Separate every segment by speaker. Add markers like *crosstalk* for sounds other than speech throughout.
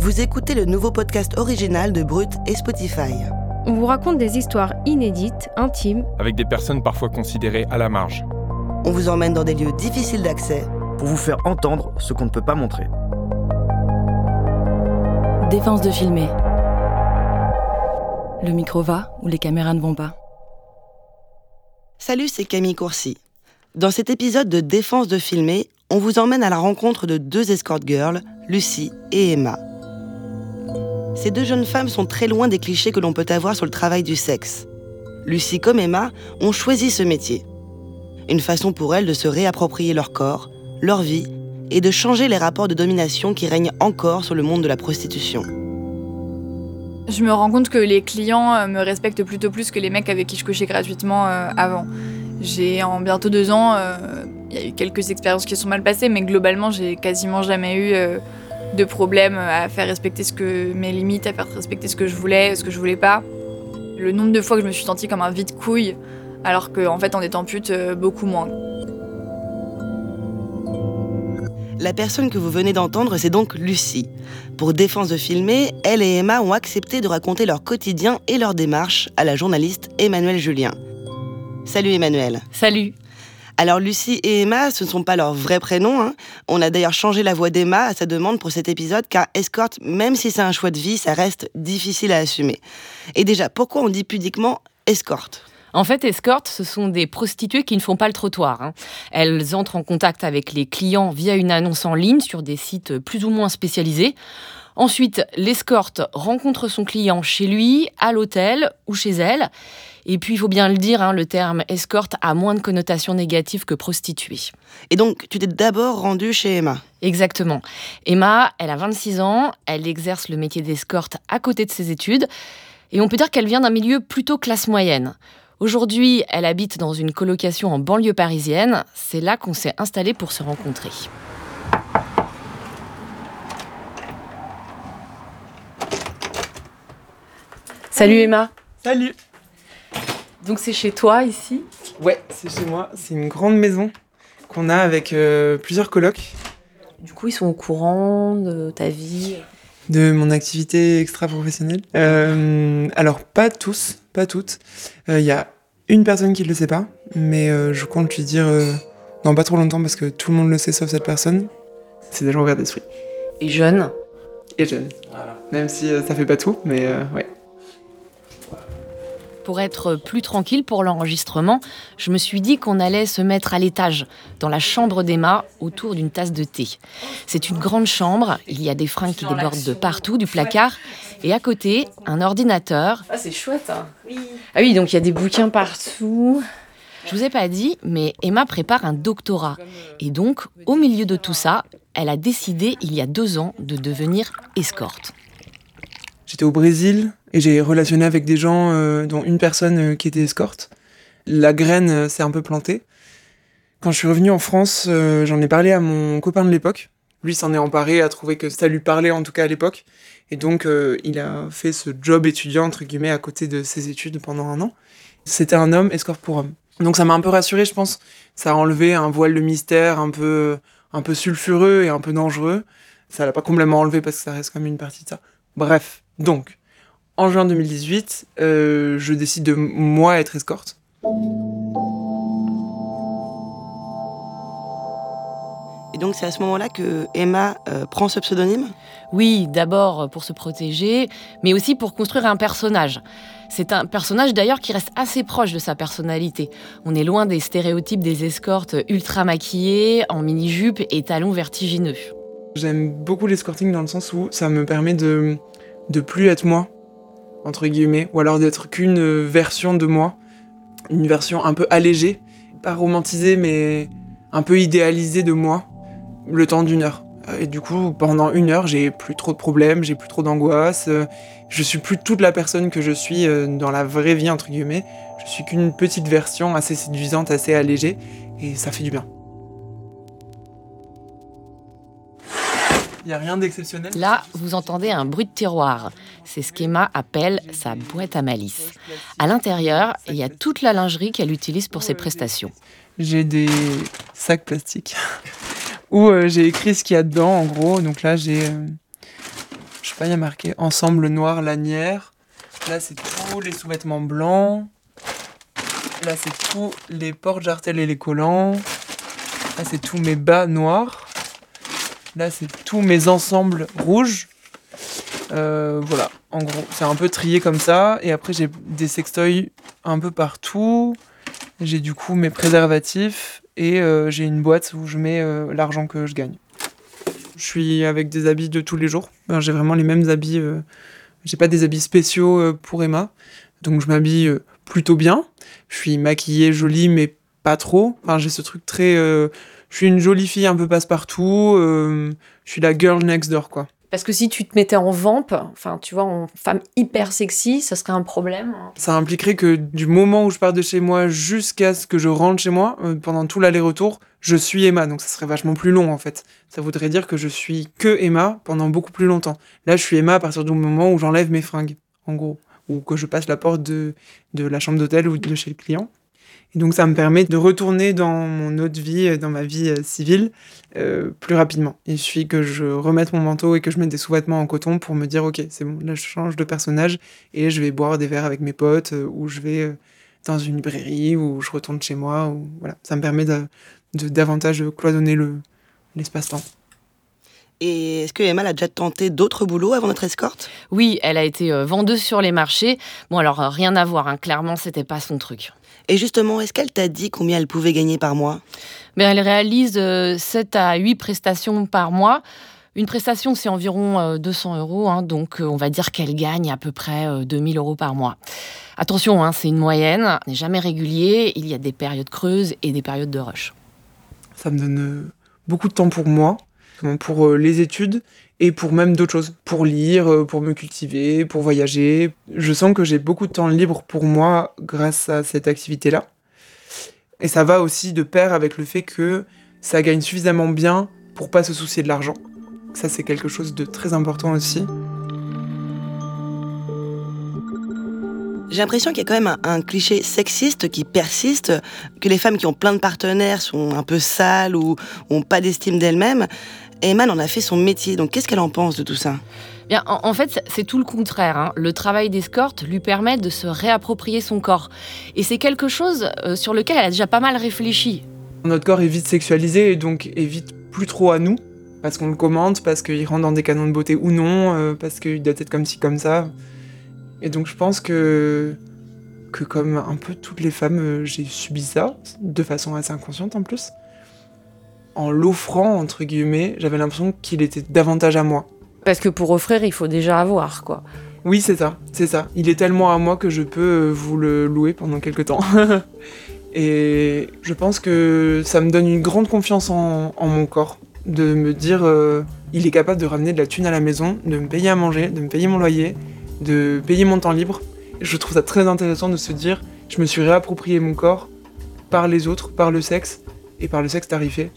Speaker 1: Vous écoutez le nouveau podcast original de Brut et Spotify.
Speaker 2: On vous raconte des histoires inédites, intimes,
Speaker 3: Avec des personnes parfois considérées à la marge.
Speaker 1: On vous emmène dans des lieux difficiles d'accès.
Speaker 4: Pour vous faire entendre ce qu'on ne peut pas montrer.
Speaker 5: Défense de filmer. Le micro va ou les caméras ne vont pas
Speaker 1: Salut, c'est Camille Courcy. Dans cet épisode de Défense de filmer, on vous emmène à la rencontre de deux escort girls, Lucie et Emma. Ces deux jeunes femmes sont très loin des clichés que l'on peut avoir sur le travail du sexe. Lucie comme Emma ont choisi ce métier. Une façon pour elles de se réapproprier leur corps, leur vie et de changer les rapports de domination qui règnent encore sur le monde de la prostitution.
Speaker 6: Je me rends compte que les clients euh, me respectent plutôt plus que les mecs avec qui je couchais gratuitement euh, avant. J'ai en bientôt deux ans, euh, il y a eu quelques expériences qui sont mal passées, mais globalement, j'ai quasiment jamais eu de problème à faire respecter ce que mes limites, à faire respecter ce que je voulais, ce que je voulais pas. Le nombre de fois que je me suis sentie comme un vide couille, alors qu'en fait, en étant pute, euh, beaucoup moins.
Speaker 1: La personne que vous venez d'entendre, c'est donc Lucie. Pour Défense de filmer, elle et Emma ont accepté de raconter leur quotidien et leur démarche à la journaliste Emmanuelle Julien. Salut Emmanuelle.
Speaker 5: Salut
Speaker 1: Alors Lucie et Emma, ce ne sont pas leurs vrais prénoms. hein. On a d'ailleurs changé la voix d'Emma à sa demande pour cet épisode car escorte, même si c'est un choix de vie, ça reste difficile à assumer. Et déjà, pourquoi on dit pudiquement escorte?
Speaker 5: En fait, escortes, ce sont des prostituées qui ne font pas le trottoir. hein. Elles entrent en contact avec les clients via une annonce en ligne sur des sites plus ou moins spécialisés. Ensuite, l'escorte rencontre son client chez lui, à l'hôtel ou chez elle. Et puis, il faut bien le dire, hein, le terme escorte a moins de connotation négative que prostituée.
Speaker 1: Et donc, tu t'es d'abord rendue chez Emma.
Speaker 5: Exactement. Emma, elle a 26 ans, elle exerce le métier d'escorte à côté de ses études, et on peut dire qu'elle vient d'un milieu plutôt classe moyenne. Aujourd'hui, elle habite dans une colocation en banlieue parisienne, c'est là qu'on s'est installé pour se rencontrer. Salut Emma.
Speaker 7: Salut
Speaker 5: Donc c'est chez toi ici
Speaker 7: Ouais, c'est chez moi. C'est une grande maison qu'on a avec euh, plusieurs colocs
Speaker 5: Du coup, ils sont au courant de ta vie
Speaker 7: de mon activité extra-professionnelle. Euh, alors, pas tous, pas toutes. Il y a une personne qui ne le sait pas, mais euh, je compte lui dire euh, dans pas trop longtemps parce que tout le monde le sait sauf cette personne. C'est des gens ouverts d'esprit.
Speaker 5: et jeune.
Speaker 7: Et jeunes. Même si euh, ça fait pas tout, mais euh, ouais.
Speaker 5: Pour être plus tranquille pour l'enregistrement, je me suis dit qu'on allait se mettre à l'étage, dans la chambre d'Emma, autour d'une tasse de thé. C'est une grande chambre, il y a des fringues qui débordent de partout, du placard, et à côté, un ordinateur. Ah, c'est chouette, hein Ah oui, donc il y a des bouquins partout. Je vous ai pas dit, mais Emma prépare un doctorat. Et donc, au milieu de tout ça, elle a décidé, il y a deux ans, de devenir escorte.
Speaker 7: J'étais au Brésil et j'ai relationné avec des gens, euh, dont une personne euh, qui était escorte. La graine euh, s'est un peu plantée. Quand je suis revenu en France, euh, j'en ai parlé à mon copain de l'époque. Lui s'en est emparé, a trouvé que ça lui parlait en tout cas à l'époque. Et donc il a fait ce job étudiant, entre guillemets, à côté de ses études pendant un an. C'était un homme escorte pour homme. Donc ça m'a un peu rassuré, je pense. Ça a enlevé un voile de mystère un peu, un peu sulfureux et un peu dangereux. Ça l'a pas complètement enlevé parce que ça reste quand même une partie de ça. Bref, donc, en juin 2018, euh, je décide de moi être escorte.
Speaker 1: Et donc, c'est à ce moment-là que Emma euh, prend ce pseudonyme?
Speaker 5: Oui, d'abord pour se protéger, mais aussi pour construire un personnage. C'est un personnage d'ailleurs qui reste assez proche de sa personnalité. On est loin des stéréotypes des escortes ultra maquillées, en mini-jupe et talons vertigineux.
Speaker 7: J'aime beaucoup l'escorting dans le sens où ça me permet de, de plus être moi, entre guillemets, ou alors d'être qu'une version de moi, une version un peu allégée, pas romantisée, mais un peu idéalisée de moi, le temps d'une heure. Et du coup, pendant une heure, j'ai plus trop de problèmes, j'ai plus trop d'angoisse. euh, Je suis plus toute la personne que je suis euh, dans la vraie vie, entre guillemets. Je suis qu'une petite version assez séduisante, assez allégée. Et ça fait du bien. Il n'y a rien d'exceptionnel
Speaker 5: Là, vous entendez un bruit de tiroir. C'est ce qu'Emma appelle sa boîte à malice. À l'intérieur, il y a toute la lingerie qu'elle utilise pour ses prestations.
Speaker 7: J'ai des sacs plastiques *laughs* où euh, j'ai écrit ce qu'il y a dedans, en gros. Donc là, j'ai. euh, je sais pas, il y a marqué ensemble noir lanière. Là, c'est tous les sous-vêtements blancs. Là, c'est tous les portes jartelles et les collants. Là, c'est tous mes bas noirs. Là, c'est tous mes ensembles rouges. Euh, voilà, en gros, c'est un peu trié comme ça. Et après, j'ai des sextoys un peu partout. J'ai du coup mes préservatifs et euh, j'ai une boîte où je mets euh, l'argent que je gagne. Je suis avec des habits de tous les jours. Ben, j'ai vraiment les mêmes habits. j'ai pas des habits spéciaux pour Emma. Donc je m'habille plutôt bien. Je suis maquillée, jolie, mais pas trop. Enfin, j'ai ce truc très. Je suis une jolie fille un peu passe-partout. euh, je suis la girl next door, quoi.
Speaker 8: Parce que si tu te mettais en vampe, enfin, tu vois, en femme hyper sexy, ça serait un problème.
Speaker 7: Ça impliquerait que du moment où je pars de chez moi jusqu'à ce que je rentre chez moi, euh, pendant tout l'aller-retour, je suis Emma. Donc ça serait vachement plus long en fait. Ça voudrait dire que je suis que Emma pendant beaucoup plus longtemps. Là, je suis Emma à partir du moment où j'enlève mes fringues, en gros. Ou que je passe la porte de, de la chambre d'hôtel ou de chez le client. Donc ça me permet de retourner dans mon autre vie, euh, dans ma vie euh, civile, euh, plus rapidement. Il suffit que je remette mon manteau et que je mette des sous-vêtements en coton pour me dire ok, c'est bon, là je change de personnage et je vais boire des verres avec mes potes ou je vais dans une librairie ou je retourne chez moi. Ou, voilà, ça me permet de, davantage cloisonner le l'espace-temps.
Speaker 1: Et est-ce que Emma a déjà tenté d'autres boulots avant notre escorte?
Speaker 5: Oui, elle a été euh, vendeuse sur les marchés. Bon, alors, euh, rien à voir, hein. clairement, c'était pas son truc.
Speaker 1: Et justement, est-ce qu'elle t'a dit combien elle pouvait gagner par mois?
Speaker 5: Mais elle réalise euh, 7 à 8 prestations par mois. Une prestation, c'est environ euh, 200 euros, hein, donc euh, on va dire qu'elle gagne à peu près euh, 2000 euros par mois. Attention, hein, c'est une moyenne, n'est jamais régulier, il y a des périodes creuses et des périodes de rush.
Speaker 7: Ça me donne euh, beaucoup de temps pour moi, pour euh, les études et pour même d'autres choses, pour lire, euh, pour me cultiver, pour voyager. Je sens que j'ai beaucoup de temps libre pour moi grâce à cette activité-là. Et ça va aussi de pair avec le fait que ça gagne suffisamment bien pour pas se soucier de l'argent. Ça, c'est quelque chose de très important aussi.
Speaker 1: J'ai l'impression qu'il y a quand même un, cliché sexiste qui persiste, que les femmes qui ont plein de partenaires sont un peu sales ou ont pas d'estime d'elles-mêmes. Et Emma en a fait son métier, donc qu'est-ce qu'elle en pense de tout ça?
Speaker 5: Bien, en, en fait, c'est tout le contraire. hein. Le travail d'escorte lui permet de se réapproprier son corps. Et c'est quelque chose euh, sur lequel elle a déjà pas mal réfléchi.
Speaker 7: Notre corps est vite sexualisé et donc est vite plus trop à nous. Parce qu'on le commande, parce qu'il rentre dans des canons de beauté ou non, euh, parce qu'il doit être comme ci, comme ça. Et donc je pense que, que comme un peu toutes les femmes, euh, j'ai subi ça, de façon assez inconsciente en plus. En l'offrant, entre guillemets, j'avais l'impression qu'il était davantage à moi.
Speaker 8: Parce que pour offrir, il faut déjà avoir, quoi.
Speaker 7: Oui, c'est ça, c'est ça. Il est tellement à moi que je peux euh, vous le louer pendant quelques temps. *laughs* Et je pense que ça me donne une grande confiance en, en mon corps. De me dire, euh, il est capable de ramener de la thune à la maison, de me payer à manger, de me payer mon loyer, de payer mon temps libre. Je trouve ça très intéressant de se dire, je me suis réapproprié mon corps par les autres, par le sexe, et par le sexe tarifé.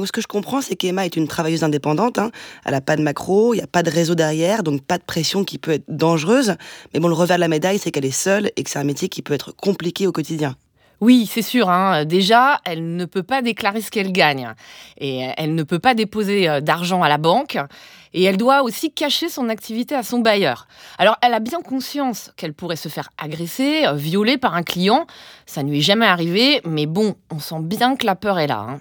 Speaker 1: Donc ce que je comprends, c'est qu'Emma est une travailleuse indépendante. hein. Elle n'a pas de macro, il n'y a pas de réseau derrière, donc pas de pression qui peut être dangereuse. Mais bon, le revers de la médaille, c'est qu'elle est seule et que c'est un métier qui peut être compliqué au quotidien.
Speaker 5: Oui, c'est sûr. hein. Déjà, elle ne peut pas déclarer ce qu'elle gagne. Et euh, elle ne peut pas déposer euh, d'argent à la banque. Et elle doit aussi cacher son activité à son bailleur. Alors, elle a bien conscience qu'elle pourrait se faire agresser, euh, violer par un client. Ça ne lui est jamais arrivé, mais bon, on sent bien que la peur est là. hein.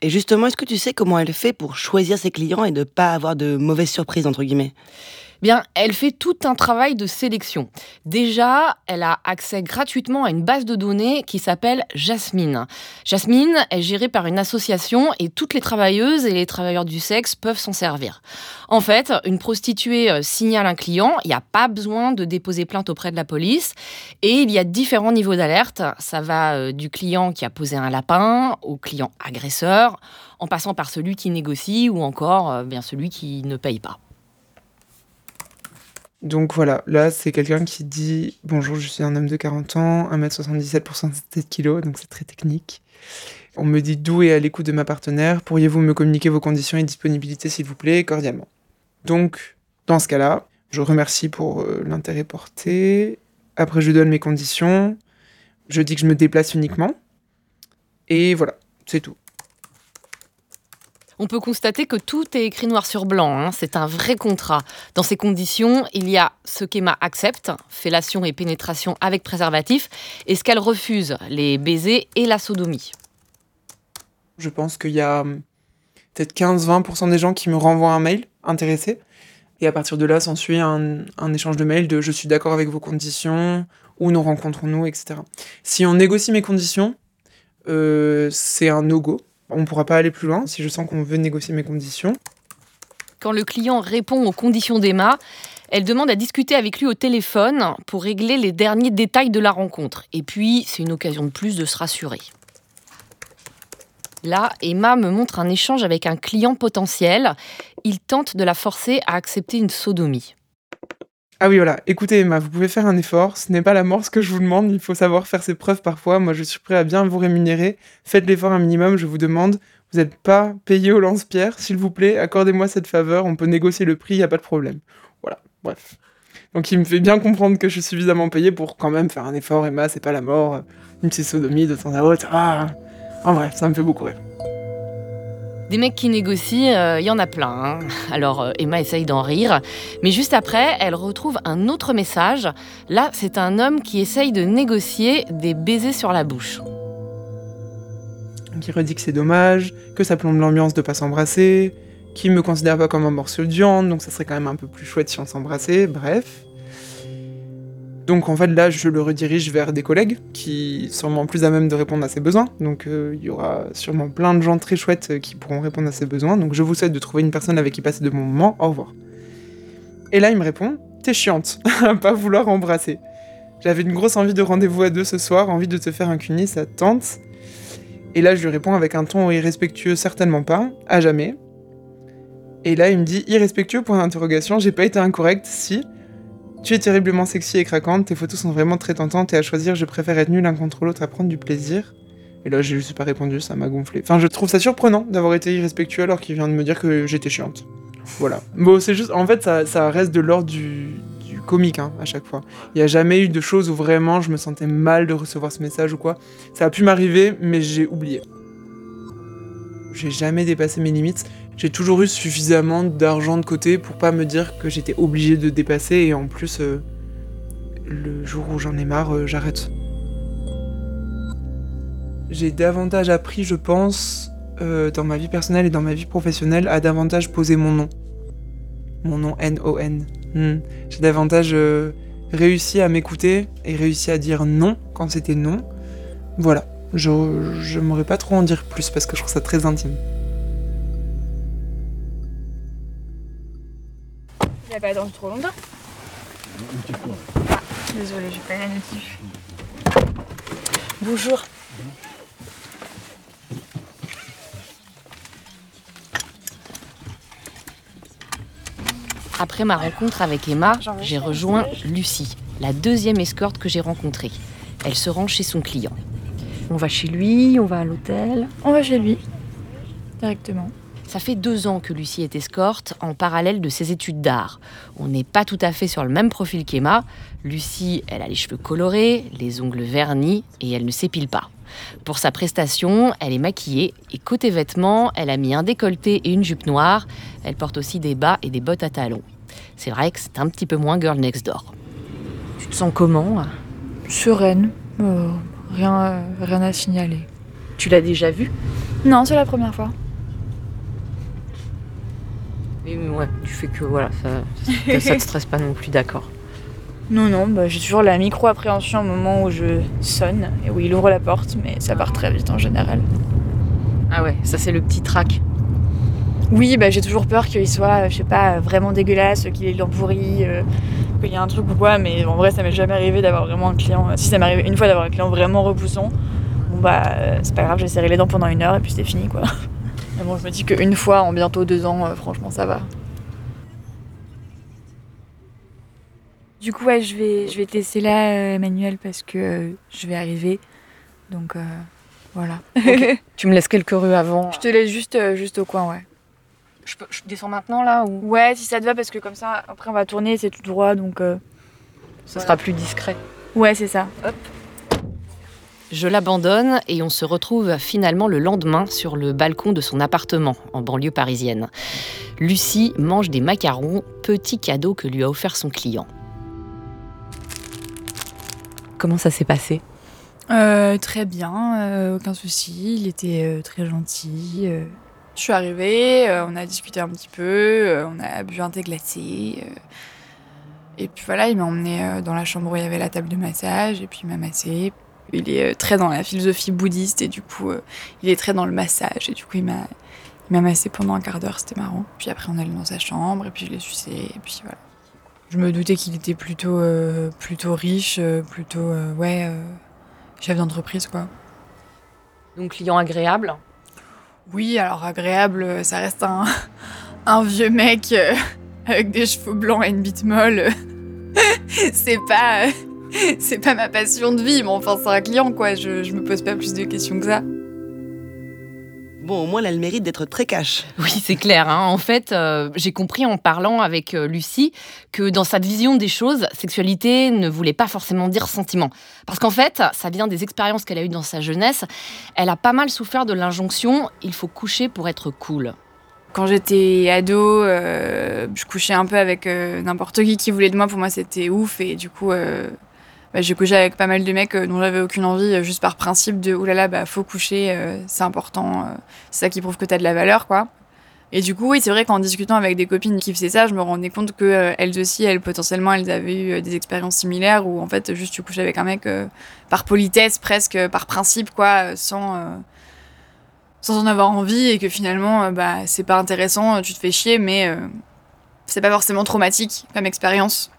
Speaker 1: Et justement, est-ce que tu sais comment elle fait pour choisir ses clients et ne pas avoir de mauvaises surprises, entre guillemets?
Speaker 5: Bien, elle fait tout un travail de sélection. Déjà, elle a accès gratuitement à une base de données qui s'appelle Jasmine. Jasmine est gérée par une association et toutes les travailleuses et les travailleurs du sexe peuvent s'en servir. En fait, une prostituée euh, signale un client, il n'y a pas besoin de déposer plainte auprès de la police et il y a différents niveaux d'alerte. Ça va euh, du client qui a posé un lapin au client agresseur, en passant par celui qui négocie ou encore euh, bien celui qui ne paye pas.
Speaker 7: Donc voilà, là c'est quelqu'un qui dit Bonjour, je suis un homme de 40 ans, 1m77 pour 107 kg, donc c'est très technique. On me dit d'où et à l'écoute de ma partenaire. Pourriez-vous me communiquer vos conditions et disponibilité, s'il vous plaît, cordialement Donc, dans ce cas-là, je remercie pour euh, l'intérêt porté. Après, je donne mes conditions. Je dis que je me déplace uniquement. Et voilà, c'est tout.
Speaker 5: On peut constater que tout est écrit noir sur blanc. hein. C'est un vrai contrat. Dans ces conditions, il y a ce qu'Emma accepte, fellation et pénétration avec préservatif, et ce qu'elle refuse, les baisers et la sodomie.
Speaker 7: Je pense qu'il y a hum, peut-être 15-20% des gens qui me renvoient un mail intéressés. Et à partir de là, s'ensuit un, un échange de mails de je suis d'accord avec vos conditions, où nous rencontrons-nous, etc. Si on négocie mes conditions, euh, c'est un no-go. On ne pourra pas aller plus loin si je sens qu'on veut négocier mes conditions.
Speaker 5: Quand le client répond aux conditions d'Emma, elle demande à discuter avec lui au téléphone pour régler les derniers détails de la rencontre. Et puis, c'est une occasion de plus de se rassurer. Là, Emma me montre un échange avec un client potentiel. Il tente de la forcer à accepter une sodomie.
Speaker 7: Ah oui, voilà. Écoutez, Emma, vous pouvez faire un effort. Ce n'est pas la mort ce que je vous demande. Il faut savoir faire ses preuves parfois. Moi, je suis prêt à bien vous rémunérer. Faites l'effort un minimum, je vous demande. Vous n'êtes pas payé au lance-pierre. S'il vous plaît, accordez-moi cette faveur. On peut négocier le prix, il n'y a pas de problème. Voilà, bref. Donc, il me fait bien comprendre que je suis suffisamment payé pour quand même faire un effort. Emma, c'est pas la mort. Une petite de temps à autre. Ah En bref, ça me fait beaucoup rire.
Speaker 5: Des mecs qui négocient, il y en a plein. hein. Alors euh, Emma essaye d'en rire, mais juste après, elle retrouve un autre message. Là, c'est un homme qui essaye de négocier des baisers sur la bouche.
Speaker 7: qui redit que c'est dommage, que ça plombe l'ambiance de pas s'embrasser, qui me considère pas comme un morceau de viande, donc ça serait quand même un peu plus chouette si on s'embrassait, bref. Donc en fait là je le redirige vers des collègues qui sûrement plus à même de répondre à ses besoins, donc euh, il y aura sûrement plein de gens très chouettes euh, qui pourront répondre à ses besoins, donc je vous souhaite de trouver une personne avec qui passer de bons moments, au revoir. Et là il me répond, t'es chiante, *laughs* à pas vouloir embrasser. J'avais une grosse envie de rendez-vous à deux ce soir, envie de te faire un cuni, ça te tente. Et là, je lui réponds avec un ton irrespectueux, certainement pas, à jamais. Et là, il me dit irrespectueux, point d'interrogation, j'ai pas été incorrect, si. Tu es terriblement sexy et craquante, tes photos sont vraiment très tentantes et à choisir, je préfère être nul l'un contre l'autre à prendre du plaisir. Et là, je lui suis pas répondu, ça m'a gonflé. Enfin, je trouve ça surprenant d'avoir été irrespectueux alors qu'il vient de me dire que j'étais chiante. Voilà. Bon, c'est juste, en fait, ça, reste de l'ordre du, comique, hein, à chaque fois. Il y a jamais eu de choses où vraiment je me sentais mal de recevoir ce message ou quoi. Ça a pu m'arriver, mais j'ai oublié. J'ai jamais dépassé mes limites. J'ai toujours eu suffisamment d'argent de côté pour pas me dire que j'étais obligé de dépasser et en plus, euh, le jour où j'en ai marre, euh, j'arrête. J'ai davantage appris, je pense, euh, dans ma vie personnelle et dans ma vie professionnelle, à davantage poser mon nom. Mon nom N-O-N. Hmm. J'ai davantage réussi à m'écouter et réussi à dire non quand c'était non. Voilà. Je, je m'aurais pas trop en dire plus parce que je trouve ça très intime.
Speaker 6: Pas attendu trop longtemps. Ah, désolée, j'ai pas la notif.
Speaker 8: Bonjour.
Speaker 5: Après ma rencontre avec Emma, j'ai rejoint Lucie, la deuxième escorte que j'ai rencontrée. Elle se rend chez son client.
Speaker 8: On va chez lui, on va à l'hôtel.
Speaker 6: On va chez lui. Directement.
Speaker 5: Ça fait deux ans que Lucie est escorte en parallèle de ses études d'art. On n'est pas tout à fait sur le même profil qu'Emma. Lucie, elle a les cheveux colorés, les ongles vernis et elle ne s'épile pas. Pour sa prestation, elle est maquillée et côté vêtements, elle a mis un décolleté et une jupe noire. Elle porte aussi des bas et des bottes à talons. C'est vrai que c'est un petit peu moins girl next door.
Speaker 8: Tu te sens comment
Speaker 6: Sereine. Euh, rien, euh, rien à signaler.
Speaker 8: Tu l'as déjà vu
Speaker 6: Non, c'est la première fois.
Speaker 8: Mais ouais, tu fais que voilà, ça, ça, ça te *laughs* stresse pas non plus, d'accord.
Speaker 6: Non, non, bah, j'ai toujours la micro-appréhension au moment où je sonne et où il ouvre la porte, mais ça part très vite en général.
Speaker 8: Ah ouais, ça c'est le petit trac.
Speaker 6: Oui, bah, j'ai toujours peur qu'il soit, je sais pas, vraiment dégueulasse, qu'il ait l'air pourri, euh, qu'il y a un truc ou quoi, mais en vrai, ça m'est jamais arrivé d'avoir vraiment un client. Si ça m'est arrivé une fois d'avoir un client vraiment repoussant, bon bah, euh, c'est pas grave, j'ai serré les dents pendant une heure et puis c'est fini quoi. *laughs* Mais bon, je me dis qu'une fois en bientôt deux ans, euh, franchement, ça va. Du coup, ouais, je vais, je vais te laisser là, euh, Emmanuel, parce que euh, je vais arriver. Donc voilà. *laughs*
Speaker 8: Tu me laisses quelques rues avant.
Speaker 6: je te laisse juste, juste au coin, ouais.
Speaker 8: Je, peux- je descends maintenant là ou?
Speaker 6: Ouais, si ça te va, parce que comme ça, après on va tourner, c'est tout droit, donc. euh,
Speaker 8: ça sera plus discret
Speaker 6: Ouais, c'est ça. Hop.
Speaker 5: Je l'abandonne et on se retrouve finalement le lendemain sur le balcon de son appartement en banlieue parisienne. Lucie mange des macarons, petit cadeau que lui a offert son client.
Speaker 8: Comment ça s'est passé?
Speaker 6: Euh, très bien, euh, aucun souci. Il était euh, très gentil. Je suis arrivée, on a discuté un petit peu, on a bu un thé glacé. et puis voilà, il m'a emmené euh, dans la chambre où il y avait la table de massage, et puis il m'a massé. Il est euh, très dans la philosophie bouddhiste, et du coup, euh, il est très dans le massage, et du coup, il m'a, il m'a massé pendant un quart d'heure, c'était marrant. Puis après, on est allé dans sa chambre, et puis je l'ai sucé, et puis voilà. Je me doutais qu'il était plutôt, euh, plutôt riche, plutôt, euh, ouais, euh, chef d'entreprise, quoi.
Speaker 8: Donc client agréable.
Speaker 6: Oui, alors agréable, ça reste un, *laughs* un vieux mec euh, avec des cheveux blancs et une bite molle. *laughs* c'est pas, euh, *laughs* c'est pas ma passion de vie, mais enfin c'est un client quoi. Je, je me pose pas plus de questions que ça.
Speaker 1: Bon, au moins, elle a le mérite d'être très cash.
Speaker 5: Oui, c'est clair. hein. En fait, euh, j'ai compris en parlant avec euh, Lucie que dans sa vision des choses, sexualité ne voulait pas forcément dire sentiment. Parce qu'en fait, ça vient des expériences qu'elle a eues dans sa jeunesse. Elle a pas mal souffert de l'injonction il faut coucher pour être cool.
Speaker 6: Quand j'étais ado, euh, je couchais un peu avec euh, n'importe qui qui voulait de moi. Pour moi, c'était ouf et du coup, euh, bah, j'ai couché avec pas mal de mecs euh, dont j'avais aucune envie, euh, juste par principe de oulala, bah faut coucher, euh, c'est important, c'est ça qui prouve que t'as de la valeur, quoi. Et du coup, oui, c'est vrai qu'en discutant avec des copines qui faisaient ça, je me rendais compte que elles aussi, elles potentiellement, elles avaient eu des expériences similaires où en fait, juste tu couches avec un mec par politesse, presque par principe, quoi, sans sans en avoir envie et que finalement, bah c'est pas intéressant, tu te fais chier, mais c'est pas forcément traumatique comme expérience.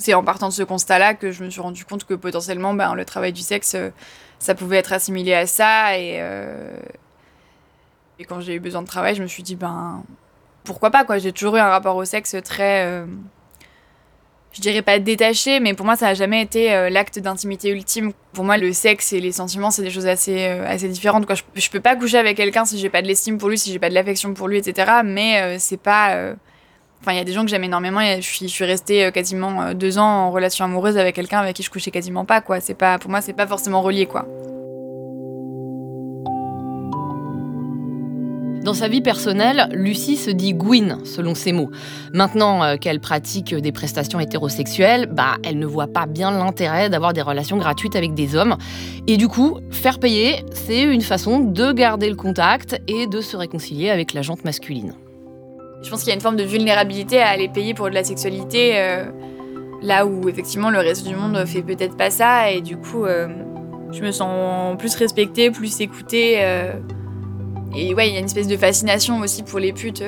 Speaker 6: C'est en partant de ce constat-là que je me suis rendu compte que potentiellement, ben, le travail du sexe, euh, ça pouvait être assimilé à ça. Et, euh, et quand j'ai eu besoin de travail, je me suis dit, ben, pourquoi pas, quoi. J'ai toujours eu un rapport au sexe très. euh, je dirais pas détaché, mais pour moi, ça n'a jamais été l'acte d'intimité ultime. Pour moi, le sexe et les sentiments, c'est des choses assez, différentes. Je, je peux pas coucher avec quelqu'un si j'ai pas de l'estime pour lui, si j'ai pas de l'affection pour lui, etc. Mais c'est pas. Enfin, il y a des gens que j'aime énormément. et Je suis, restée euh, quasiment euh, deux ans en relation amoureuse avec quelqu'un avec qui je couchais quasiment pas. C'est pas, pour moi, c'est pas forcément relié. Quoi.
Speaker 5: Dans sa vie personnelle, Lucie se dit Gwyn, selon ses mots. Maintenant euh, qu'elle pratique des prestations hétérosexuelles, bah, elle ne voit pas bien l'intérêt d'avoir des relations gratuites avec des hommes. Et du coup, faire payer, c'est une façon de garder le contact et de se réconcilier avec la jante masculine.
Speaker 6: Je pense qu'il y a une forme de vulnérabilité à aller payer pour de la sexualité, euh, là où effectivement le reste du monde fait peut-être pas ça, et du coup, euh, je me sens plus respectée, plus écoutée. euh, et ouais, il y a une espèce de fascination aussi pour les putes.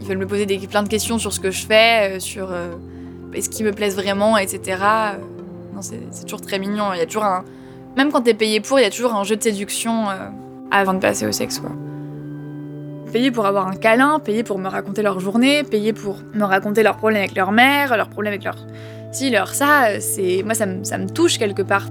Speaker 6: ils veulent me poser des, plein de questions sur ce que je fais, sur est-ce qu'ils me plaisent vraiment, etc. Non, c'est toujours très mignon. Il y a toujours un. Même quand t'es payé pour, il y a toujours un jeu de séduction avant de passer au sexe, quoi. Payer pour avoir un câlin, payer pour me raconter leur journée, payer pour me raconter leurs problèmes avec leur mère, leurs problèmes avec leur. Si, leur ça, c'est. Moi, ça me, ça me touche quelque part.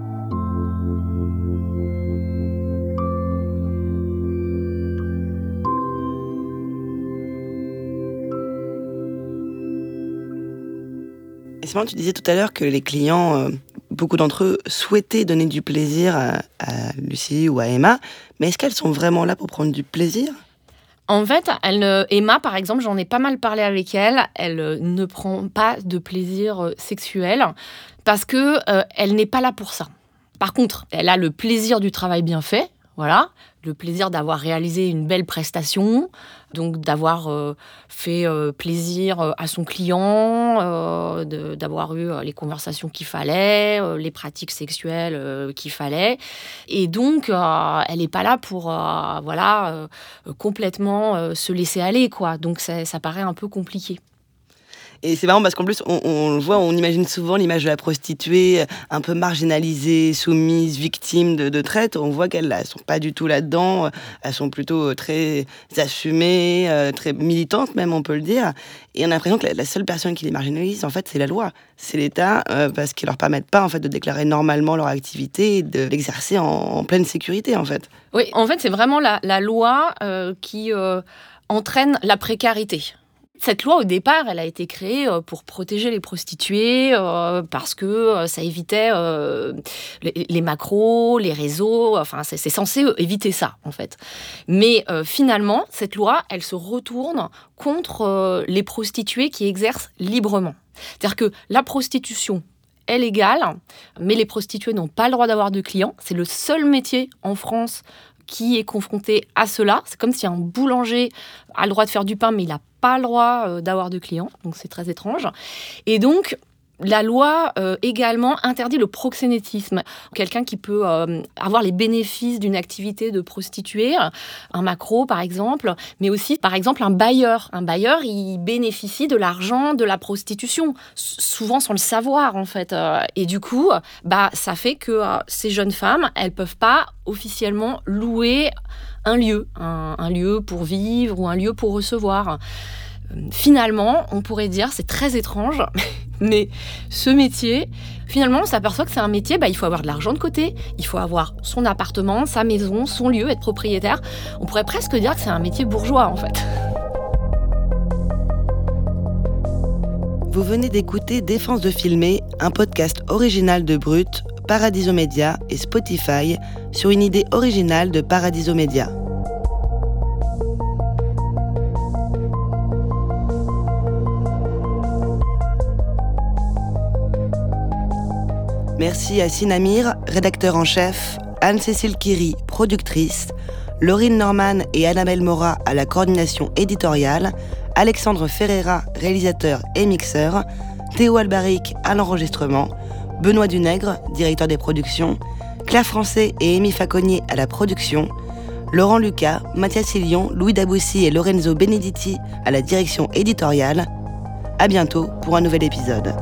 Speaker 1: Tu disais tout à l'heure que les clients, euh, beaucoup d'entre eux souhaitaient donner du plaisir à Lucie ou à Emma, mais est-ce qu'elles sont vraiment là pour prendre du plaisir?
Speaker 5: En fait, elle, ne- Emma, par exemple, j'en ai pas mal parlé avec elle. Elle euh, ne prend pas de plaisir euh, sexuel parce que euh, elle n'est pas là pour ça. Par contre, elle a le plaisir du travail bien fait, voilà, le plaisir d'avoir réalisé une belle prestation, donc d'avoir euh, fait euh, plaisir euh, à son client, d'avoir eu les conversations qu'il fallait, les pratiques sexuelles qu'il fallait. Et donc, elle n'est pas là pour voilà, complètement se laisser aller. quoi. Donc ça paraît un peu compliqué.
Speaker 1: Et c'est marrant parce qu'en plus, on, voit, on imagine souvent l'image de la prostituée un peu marginalisée, soumise, victime de, traite. On voit qu'elles ne sont pas du tout là-dedans. Elles sont plutôt euh, très assumées, euh, très militantes même, on peut le dire. Et on a l'impression que la, seule personne qui les marginalise, en fait, c'est la loi. C'est l'État, euh, parce qu'ils ne leur permettent pas en fait, de déclarer normalement leur activité et de l'exercer en, pleine sécurité, en fait.
Speaker 5: Oui, en fait, c'est vraiment la, loi qui entraîne la précarité. Cette loi, au départ, elle a été créée euh, pour protéger les prostituées, euh, parce que euh, ça évitait les, macros, les réseaux, enfin, c'est censé éviter ça, en fait. Mais finalement, cette loi, elle se retourne contre les prostituées qui exercent librement. C'est-à-dire que la prostitution est légale, mais les prostituées n'ont pas le droit d'avoir de clients. C'est le seul métier en France qui est confronté à cela. C'est comme si un boulanger a le droit de faire du pain, mais il n'a pas le droit euh, d'avoir de clients. Donc c'est très étrange. Et donc, la loi euh, également interdit le proxénétisme. Quelqu'un qui peut euh, avoir les bénéfices d'une activité de prostituée, un macro par exemple, mais aussi par exemple un bailleur. Un bailleur, il bénéficie de l'argent de la prostitution, souvent sans le savoir en fait. Euh, et du coup, bah, ça fait que ces jeunes femmes, elles peuvent pas officiellement louer un lieu, un lieu pour vivre ou un lieu pour recevoir finalement, on pourrait dire, c'est très étrange, *laughs* mais ce métier, finalement, on s'aperçoit que c'est un métier, bah, il faut avoir de l'argent de côté, il faut avoir son appartement, sa maison, son lieu, être propriétaire. On pourrait presque dire que c'est un métier bourgeois, en fait.
Speaker 1: Vous venez d'écouter Défense de filmer, un podcast original de Brut, Paradiso Media et Spotify sur une idée originale de Paradiso Media. Merci à Sinamir, rédacteur en chef, Anne-Cécile Kiri, productrice, Laurine Norman et Annabelle Mora à la coordination éditoriale, Alexandre Ferreira, réalisateur et mixeur, Théo Albaric à l'enregistrement, Benoît Dunègre, directeur des productions, Claire Français et Amy Faconnier à la production, Laurent Lucas, Mathias Silion, Louis Daboussi et Lorenzo Benedetti à la direction éditoriale. À bientôt pour un nouvel épisode.